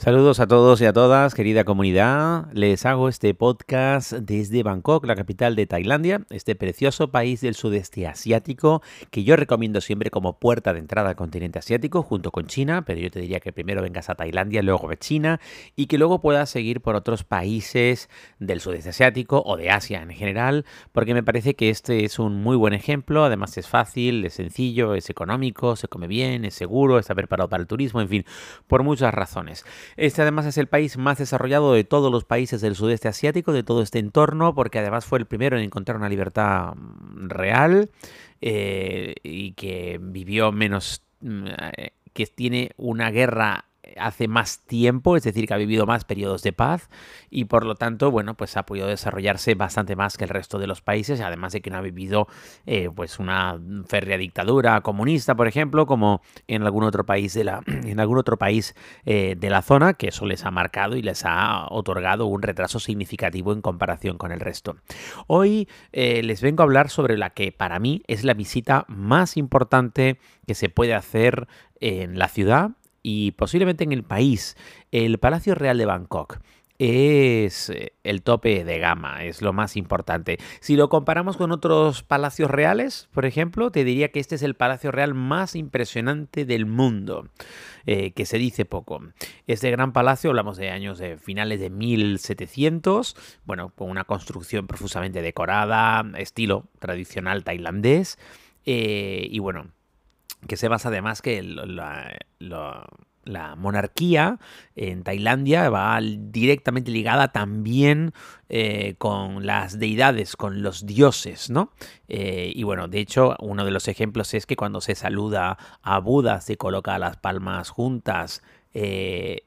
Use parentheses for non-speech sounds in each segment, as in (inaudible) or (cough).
Saludos a todos y a todas, querida comunidad. Les hago este podcast desde Bangkok, la capital de Tailandia, este precioso país del sudeste asiático que yo recomiendo siempre como puerta de entrada al continente asiático junto con China, pero yo te diría que primero vengas a Tailandia, luego a China y que luego puedas seguir por otros países del sudeste asiático o de Asia en general, porque me parece que este es un muy buen ejemplo, además es fácil, es sencillo, es económico, se come bien, es seguro, está preparado para el turismo, en fin, por muchas razones. Este además es el país más desarrollado de todos los países del sudeste asiático, de todo este entorno, porque además fue el primero en encontrar una libertad mm, real eh, y que vivió menos, mm, eh, que tiene una guerra hace más tiempo, es decir, que ha vivido más periodos de paz y por lo tanto, bueno, pues ha podido desarrollarse bastante más que el resto de los países, además de que no ha vivido eh, pues una férrea dictadura comunista, por ejemplo, como en algún otro país de la, (clears throat) en algún otro país eh, de la zona, que eso les ha marcado y les ha otorgado un retraso significativo en comparación con el resto. Hoy eh, les vengo a hablar sobre la que para mí es la visita más importante que se puede hacer en la ciudad y posiblemente en el país, el Palacio Real de Bangkok es eh, el tope de gama, es lo más importante. Si lo comparamos con otros palacios reales, por ejemplo, te diría que este es el palacio real más impresionante del mundo, eh, que se dice poco. Este gran palacio, hablamos de años de finales de 1700, bueno, con una construcción profusamente decorada, estilo tradicional tailandés, eh, y bueno, que se basa además que la, monarquía en Tailandia va directamente ligada también eh, con las deidades, con los dioses, ¿no? Eh, y bueno, de hecho, uno de los ejemplos es que cuando se saluda a Buda se coloca las palmas juntas eh,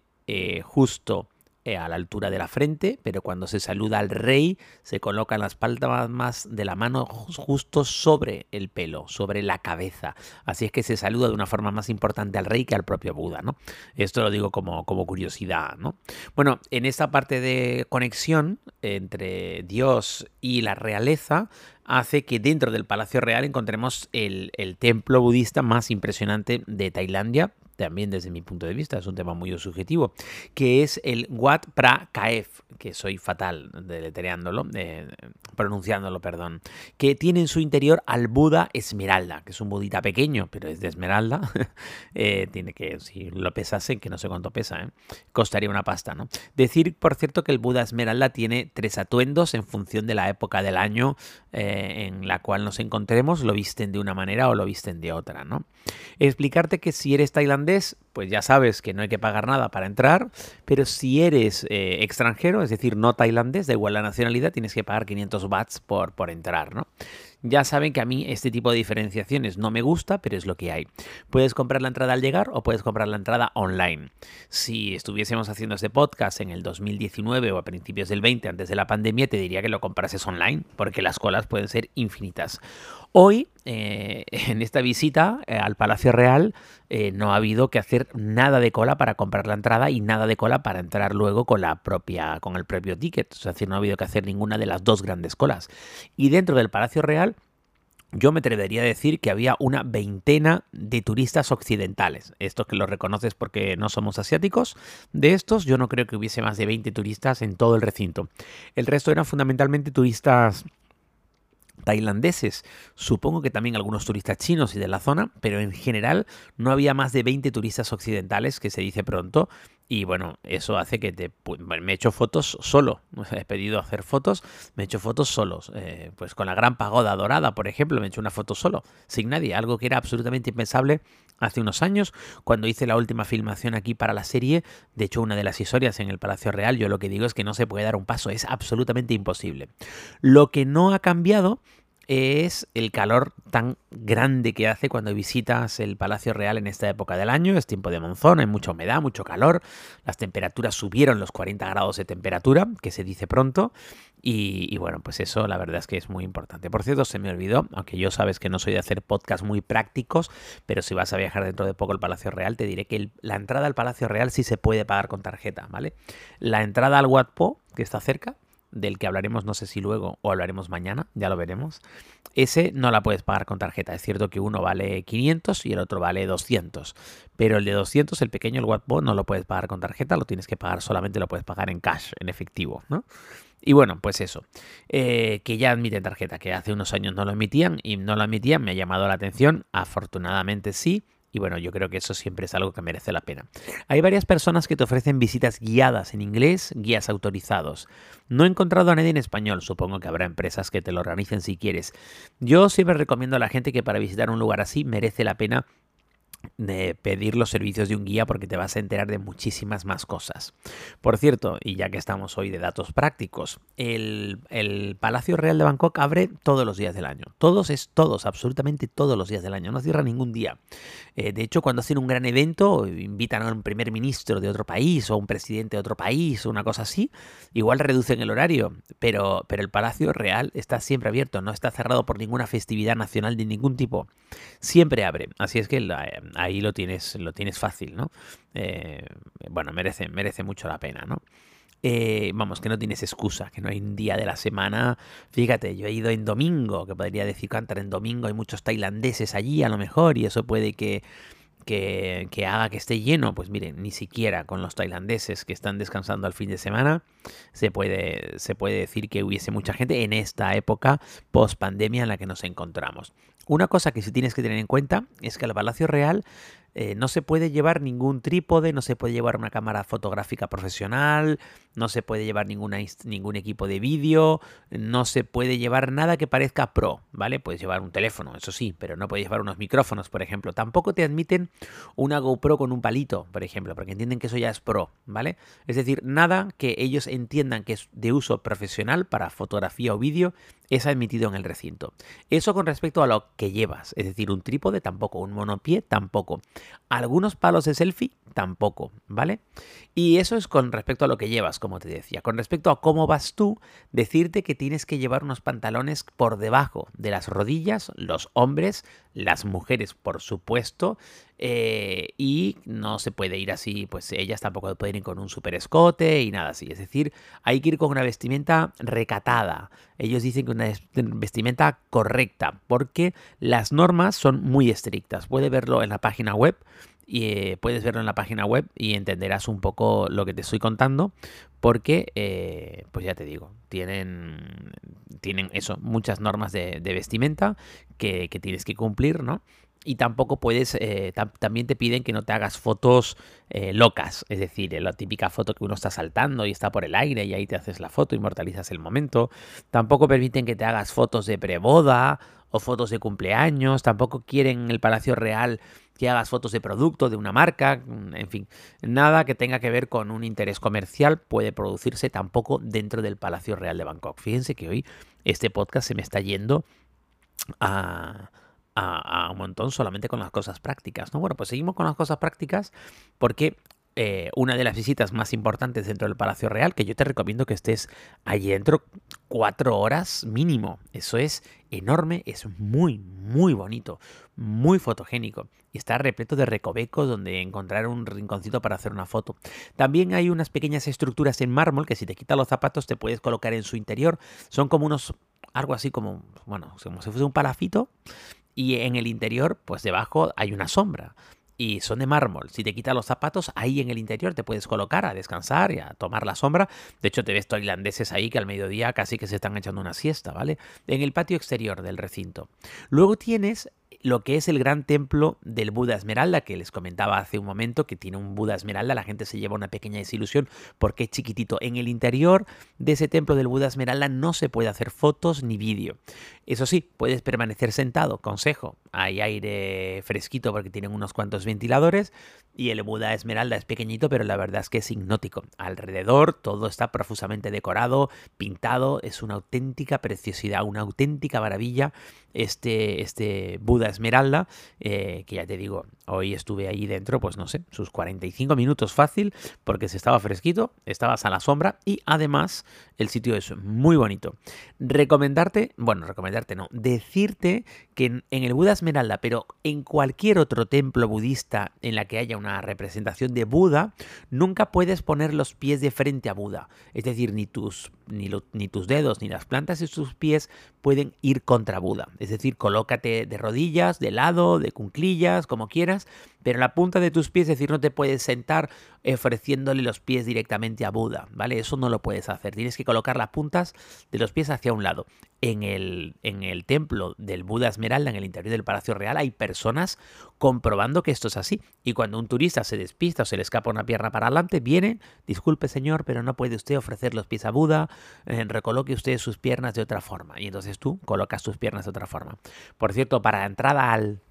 justo a la altura de la frente, pero cuando se saluda al rey se colocan las palmas de la mano justo sobre el pelo, sobre la cabeza. Así es que se saluda de una forma más importante al rey que al propio Buda, ¿no? Esto lo digo como, como curiosidad, ¿no? Bueno, en esta parte de conexión entre Dios y la realeza, hace que dentro del Palacio Real encontremos el, el, templo budista más impresionante de Tailandia, también desde mi punto de vista, es un tema muy subjetivo, que es el Wat Pra Kaef, que soy fatal deletreándolo, eh, pronunciándolo, perdón, que tiene en su interior al Buda Esmeralda, que es un budita pequeño, pero es de esmeralda. (laughs) Eh, tiene que, si lo pesase, que no sé cuánto pesa, ¿eh? costaría una pasta, ¿no? Decir, por cierto, que el Buda Esmeralda tiene tres atuendos en función de la época del año en la cual nos encontremos, lo visten de una manera o lo visten de otra, ¿no? Explicarte que si eres tailandés, pues ya sabes que no hay que pagar nada para entrar, pero si eres extranjero, es decir, no tailandés, da igual la nacionalidad, tienes que pagar 500 bahts por, por entrar, ¿no? Ya saben que a mí este tipo de diferenciaciones no me gusta, pero es lo que hay. Puedes comprar la entrada al llegar o puedes comprar la entrada online. Si estuviésemos haciendo este podcast en el 2019 o a principios del 20, antes de la pandemia, te diría que lo comprases online, porque las colas pueden ser infinitas. Hoy, eh, (laughs) en esta visita eh, al Palacio Real, eh, no ha habido que hacer nada de cola para comprar la entrada y nada de cola para entrar luego con la propia, con el propio ticket. Es decir, no ha habido que hacer ninguna de las dos grandes colas. Y dentro del Palacio Real yo me atrevería a decir que había una veintena de turistas occidentales. Estos que los reconoces porque no somos asiáticos. De estos, yo no creo que hubiese más de 20 turistas en todo el recinto. El resto eran fundamentalmente turistas tailandeses, supongo que también algunos turistas chinos y de la zona, pero en general no había más de 20 turistas occidentales, que se dice pronto, y bueno, eso hace que te, me he hecho fotos solo. (laughs) He pedido hacer fotos, me he hecho fotos solos. Eh, pues con la gran pagoda dorada, por ejemplo, me he hecho una foto solo, sin nadie. Algo que era absolutamente impensable hace unos años, cuando hice la última filmación aquí para la serie. De hecho, una de las historias en el Palacio Real, yo lo que digo es que no se puede dar un paso, es absolutamente imposible. Lo que no ha cambiado es el calor tan grande que hace cuando visitas el Palacio Real en esta época del año. Es tiempo de monzón, hay mucha humedad, mucho calor. Las temperaturas subieron los 40 grados de temperatura, que se dice pronto. Y, bueno, pues eso la verdad es que es muy importante. Por cierto, se me olvidó, aunque yo sabes que no soy de hacer podcasts muy prácticos, pero si vas a viajar dentro de poco al Palacio Real, te diré que la entrada al Palacio Real sí se puede pagar con tarjeta, ¿vale? La entrada al Watpo, que está cerca, del que hablaremos no sé si luego o hablaremos mañana, ya lo veremos, ese no la puedes pagar con tarjeta. Es cierto que uno vale 500 y el otro vale 200, pero el de 200, el pequeño, el Wattbo, no lo puedes pagar con tarjeta, lo tienes que pagar solamente, lo puedes pagar en cash, en efectivo, ¿no? Y bueno, pues eso, eh, que ya admiten tarjeta, que hace unos años no lo emitían y no lo emitían, me ha llamado la atención, afortunadamente sí, y bueno, yo creo que eso siempre es algo que merece la pena. Hay varias personas que te ofrecen visitas guiadas en inglés, guías autorizados. No he encontrado a nadie en español, supongo que habrá empresas que te lo organicen si quieres. Yo siempre recomiendo a la gente que para visitar un lugar así merece la pena de pedir los servicios de un guía porque te vas a enterar de muchísimas más cosas. Por cierto, y ya que estamos hoy de datos prácticos, el, Palacio Real de Bangkok abre todos los días del año. Todos es todos, absolutamente todos los días del año. No cierra ningún día. Eh, de hecho, cuando hacen un gran evento, invitan a un primer ministro de otro país o un presidente de otro país o una cosa así, igual reducen el horario. Pero, pero el Palacio Real está siempre abierto, no está cerrado por ninguna festividad nacional de ningún tipo. Siempre abre. Así es que ahí lo tienes, lo tienes fácil, ¿no? Eh, bueno, merece, merece mucho la pena, ¿no? Eh, vamos, que no tienes excusa, que no hay un día de la semana. Fíjate, yo he ido en domingo, que podría decir cantar en domingo, hay muchos tailandeses allí a lo mejor, y eso puede que, que, haga que esté lleno. Pues miren, ni siquiera con los tailandeses que están descansando al fin de semana se puede, se puede decir que hubiese mucha gente en esta época post pandemia en la que nos encontramos. Una cosa que sí tienes que tener en cuenta es que el Palacio Real eh, no se puede llevar ningún trípode, no se puede llevar una cámara fotográfica profesional, no se puede llevar ninguna, ningún equipo de vídeo, no se puede llevar nada que parezca pro, ¿vale? Puedes llevar un teléfono, eso sí, pero no puedes llevar unos micrófonos, por ejemplo. Tampoco te admiten una GoPro con un palito, por ejemplo, porque entienden que eso ya es pro, ¿vale? Es decir, nada que ellos entiendan que es de uso profesional para fotografía o vídeo es admitido en el recinto. Eso con respecto a lo que llevas, es decir, un trípode tampoco, un monopié tampoco, algunos palos de selfie tampoco, ¿vale? Y eso es con respecto a lo que llevas, como te decía. Con respecto a cómo vas tú, decirte que tienes que llevar unos pantalones por debajo de las rodillas, los hombres, las mujeres, por supuesto, eh, y no se puede ir así, pues ellas tampoco pueden ir con un super escote y nada así. Es decir, hay que ir con una vestimenta recatada. Ellos dicen que una vestimenta correcta, porque las normas son muy estrictas. Puede verlo en la página web y eh, puedes verlo en la página web y entenderás un poco lo que te estoy contando porque eh, pues ya te digo tienen tienen eso muchas normas de, vestimenta que, tienes que cumplir no y tampoco puedes, eh, también te piden que no te hagas fotos locas, es decir, la típica foto que uno está saltando y está por el aire y ahí te haces la foto, inmortalizas el momento. Tampoco permiten que te hagas fotos de preboda o fotos de cumpleaños, tampoco quieren el Palacio Real que hagas fotos de producto, de una marca, mm, en fin, nada que tenga que ver con un interés comercial puede producirse tampoco dentro del Palacio Real de Bangkok. Fíjense que hoy este podcast se me está yendo a, a, un montón solamente con las cosas prácticas. ¿no? Bueno, pues seguimos con las cosas prácticas porque eh, una de las visitas más importantes dentro del Palacio Real, que yo te recomiendo que estés allí dentro cuatro horas mínimo. Eso es enorme, es muy, muy bonito, muy fotogénico y está repleto de recovecos donde encontrar un rinconcito para hacer una foto. También hay unas pequeñas estructuras en mármol que si te quitas los zapatos te puedes colocar en su interior. Son como unos, algo así como, bueno, como si fuese un palafito y en el interior, pues debajo hay una sombra y son de mármol. Si te quitas los zapatos, ahí en el interior te puedes colocar a descansar y a tomar la sombra. De hecho, te ves tailandeses ahí que al mediodía casi que se están echando una siesta, ¿vale? En el patio exterior del recinto. Luego tienes lo que es el gran templo del Buda Esmeralda, que les comentaba hace un momento, que tiene un Buda Esmeralda, la gente se lleva una pequeña desilusión porque es chiquitito. En el interior de ese templo del Buda Esmeralda no se puede hacer fotos ni vídeo. Eso sí, puedes permanecer sentado, consejo, hay aire fresquito porque tienen unos cuantos ventiladores y el Buda Esmeralda es pequeñito, pero la verdad es que es hipnótico. Alrededor todo está profusamente decorado, pintado, es una auténtica preciosidad, una auténtica maravilla este, este Buda Esmeralda, eh, que ya te digo, hoy estuve ahí dentro, pues no sé, sus 45 minutos fácil, porque se estaba fresquito, estabas a la sombra y además el sitio es muy bonito. Recomendarte, bueno, recomendarte no, decirte que en, el Buda Esmeralda, pero en cualquier otro templo budista en la que haya una representación de Buda, nunca puedes poner los pies de frente a Buda. Es decir, ni tus, ni, tus dedos ni las plantas de tus pies pueden ir contra Buda. Es decir, colócate de rodillas, de lado, de cunclillas, como quieras, pero la punta de tus pies, es decir, no te puedes sentar ofreciéndole los pies directamente a Buda, ¿vale? Eso no lo puedes hacer. Tienes que colocar las puntas de los pies hacia un lado. En el, en el templo del Buda Esmeralda, en el interior del Palacio Real, hay personas comprobando que esto es así. Y cuando un turista se despista o se le escapa una pierna para adelante, viene, disculpe señor, pero no puede usted ofrecer los pies a Buda, eh, recoloque usted sus piernas de otra forma. Y entonces tú colocas tus piernas de otra forma. Por cierto, para la entrada al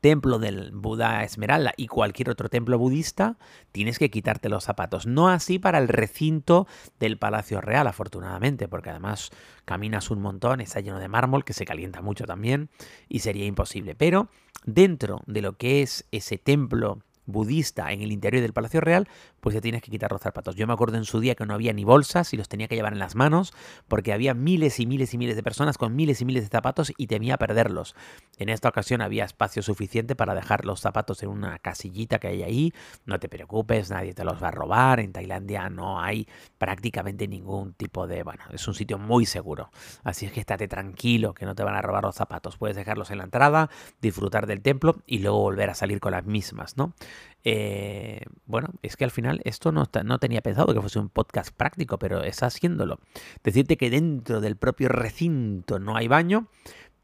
templo del Buda Esmeralda y cualquier otro templo budista, tienes que quitarte los zapatos. No así para el recinto del Palacio Real, afortunadamente, porque además caminas un montón, está lleno de mármol, que se calienta mucho también, y sería imposible. Pero dentro de lo que es ese templo budista en el interior del Palacio Real, pues ya tienes que quitar los zapatos. Yo me acuerdo en su día que no había ni bolsas y los tenía que llevar en las manos porque había miles y miles y miles de personas con miles y miles de zapatos y temía perderlos. En esta ocasión había espacio suficiente para dejar los zapatos en una casillita que hay ahí. No te preocupes, nadie te los va a robar. En Tailandia no hay prácticamente ningún tipo de... Bueno, es un sitio muy seguro. Así es que estate tranquilo que no te van a robar los zapatos. Puedes dejarlos en la entrada, disfrutar del templo y luego volver a salir con las mismas, ¿no? Eh, bueno, es que al final esto no, no tenía pensado que fuese un podcast práctico, pero está haciéndolo. Decirte que dentro del propio recinto no hay baño,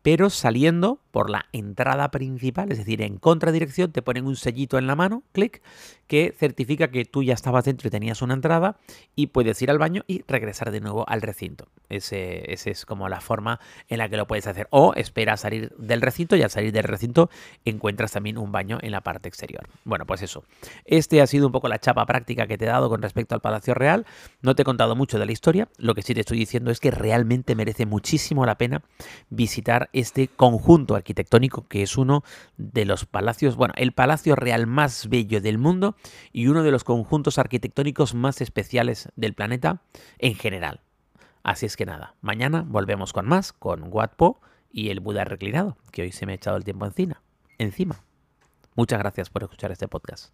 pero saliendo por la entrada principal, es decir, en contradirección, te ponen un sellito en la mano, clic, que certifica que tú ya estabas dentro y tenías una entrada y puedes ir al baño y regresar de nuevo al recinto. Ese, es como la forma en la que lo puedes hacer. O espera salir del recinto y al salir del recinto encuentras también un baño en la parte exterior. Bueno, pues eso. Este ha sido un poco la chapa práctica que te he dado con respecto al Palacio Real. No te he contado mucho de la historia. Lo que sí te estoy diciendo es que realmente merece muchísimo la pena visitar este conjunto arquitectónico que es uno de los palacios, bueno, el Palacio Real más bello del mundo y uno de los conjuntos arquitectónicos más especiales del planeta en general. Así es que nada, mañana volvemos con más, con Watpo y el Buda reclinado, que hoy se me ha echado el tiempo encima. encima. Muchas gracias por escuchar este podcast.